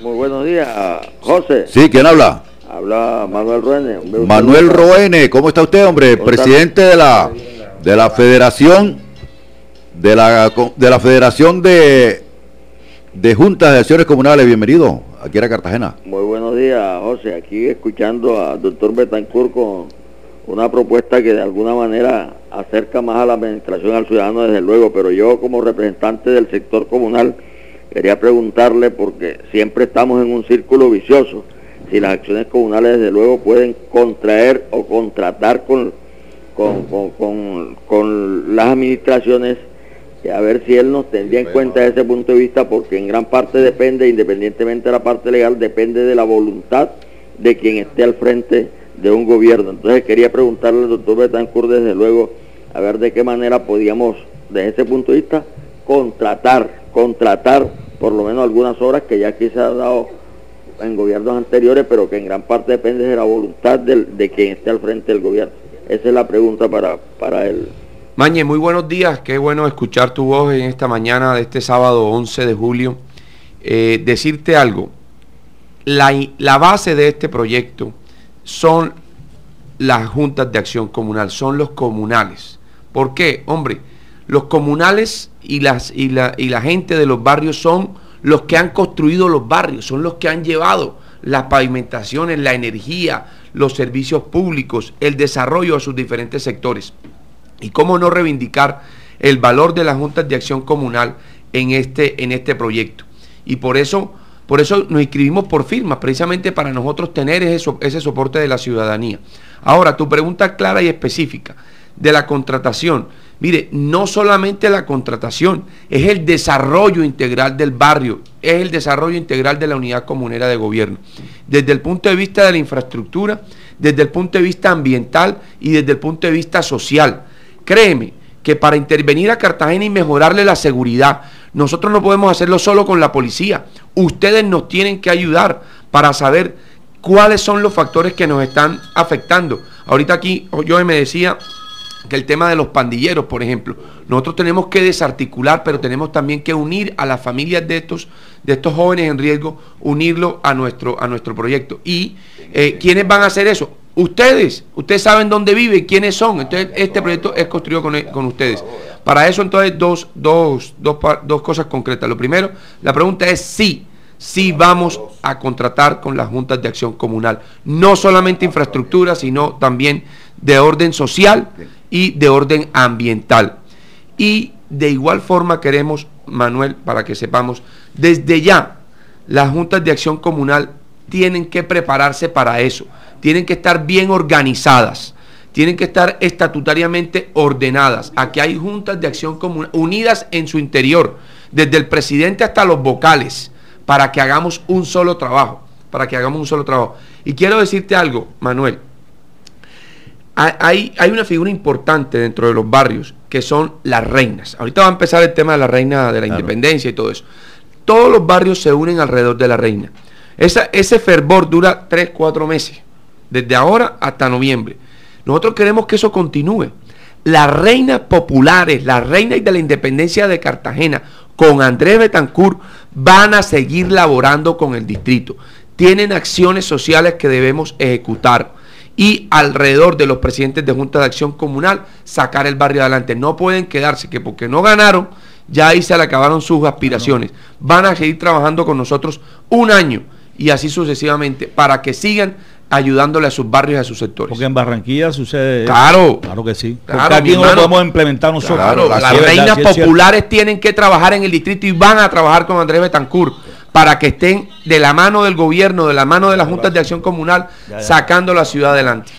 Muy buenos días, José. Sí, ¿quién habla? Habla Manuel Roene. Manuel Roene, ¿cómo está usted, hombre? Presidente de la de la Federación de la de la Federación de de Juntas de Acciones Comunales. Bienvenido aquí a Cartagena. Muy buenos días, José. Aquí escuchando al doctor Betancourt con una propuesta que de alguna manera acerca más a la administración al ciudadano, desde luego, pero yo como representante del sector comunal quería preguntarle, porque siempre estamos en un círculo vicioso, si las acciones comunales desde luego pueden contraer o contratar con, con, con, las administraciones, a ver si él nos tendría en cuenta desde ese punto de vista, porque en gran parte depende, independientemente de la parte legal, depende de la voluntad de quien esté al frente de un gobierno. Entonces quería preguntarle al doctor Betancourt desde luego a ver de qué manera podíamos, desde ese punto de vista, contratar, contratar por lo menos algunas obras que ya aquí se ha dado en gobiernos anteriores, pero que en gran parte depende de la voluntad de quien esté al frente del gobierno. Esa es la pregunta para, para él. Mañe, muy buenos días, qué bueno escuchar tu voz en esta mañana de este sábado 11 de julio. Eh, decirte algo, la, la base de este proyecto son las juntas de acción comunal, son los comunales. ¿Por qué? Hombre, los comunales y, las, y, la, y la gente de los barrios son los que han construido los barrios, son los que han llevado las pavimentaciones, la energía, los servicios públicos, el desarrollo a sus diferentes sectores. Y cómo no reivindicar el valor de las juntas de acción comunal en este, en este proyecto. Y por eso, por eso nos inscribimos por firmas, precisamente para nosotros tener ese, ese soporte de la ciudadanía. Ahora, tu pregunta clara y específica de la contratación. Mire, no solamente la contratación, es el desarrollo integral del barrio, es el desarrollo integral de la unidad comunera de gobierno. Desde el punto de vista de la infraestructura, desde el punto de vista ambiental y desde el punto de vista social. Créeme que para intervenir a Cartagena y mejorarle la seguridad, nosotros no podemos hacerlo solo con la policía. Ustedes nos tienen que ayudar para saber cuáles son los factores que nos están afectando. Ahorita aquí yo me decía que el tema de los pandilleros, por ejemplo. Nosotros tenemos que desarticular, pero tenemos también que unir a las familias de estos, de estos jóvenes en riesgo, unirlo a nuestro, a nuestro proyecto. ¿Y eh, quiénes van a hacer eso? Ustedes, ustedes saben dónde viven, quiénes son. Entonces, este proyecto es construido con, con ustedes. Para eso, entonces, dos, dos, dos, dos cosas concretas. Lo primero, la pregunta es sí sí vamos a contratar con las juntas de acción comunal. No solamente infraestructura, sino también de orden social y de orden ambiental. Y de igual forma queremos, Manuel, para que sepamos, desde ya las juntas de acción comunal tienen que prepararse para eso, tienen que estar bien organizadas, tienen que estar estatutariamente ordenadas. Aquí hay juntas de acción comunal unidas en su interior, desde el presidente hasta los vocales, para que hagamos un solo trabajo, para que hagamos un solo trabajo. Y quiero decirte algo, Manuel, hay, hay, una figura importante dentro de los barrios que son las reinas. Ahorita va a empezar el tema de la reina de la independencia y todo eso. Todos los barrios se unen alrededor de la reina. Esa, ese fervor dura 3, 4 meses, desde ahora hasta noviembre. Nosotros queremos que eso continúe. Las reinas populares, las reinas de la independencia de Cartagena, con Andrés Betancourt, van a seguir laborando con el distrito. Tienen acciones sociales que debemos ejecutar y alrededor de los presidentes de Junta de Acción Comunal sacar el barrio adelante. No pueden quedarse que porque no ganaron, ya ahí se le acabaron sus aspiraciones. Van a seguir trabajando con nosotros un año y así sucesivamente para que sigan ayudándole a sus barrios y a sus sectores. Porque en Barranquilla sucede. Claro. Claro que sí. Claro, aquí no lo podemos implementar nosotros. Claro, las reinas populares tienen que trabajar en el distrito y van a trabajar con Andrés Betancourt para que estén de la mano del gobierno, de la mano de las juntas de acción comunal, sacando la ciudad adelante.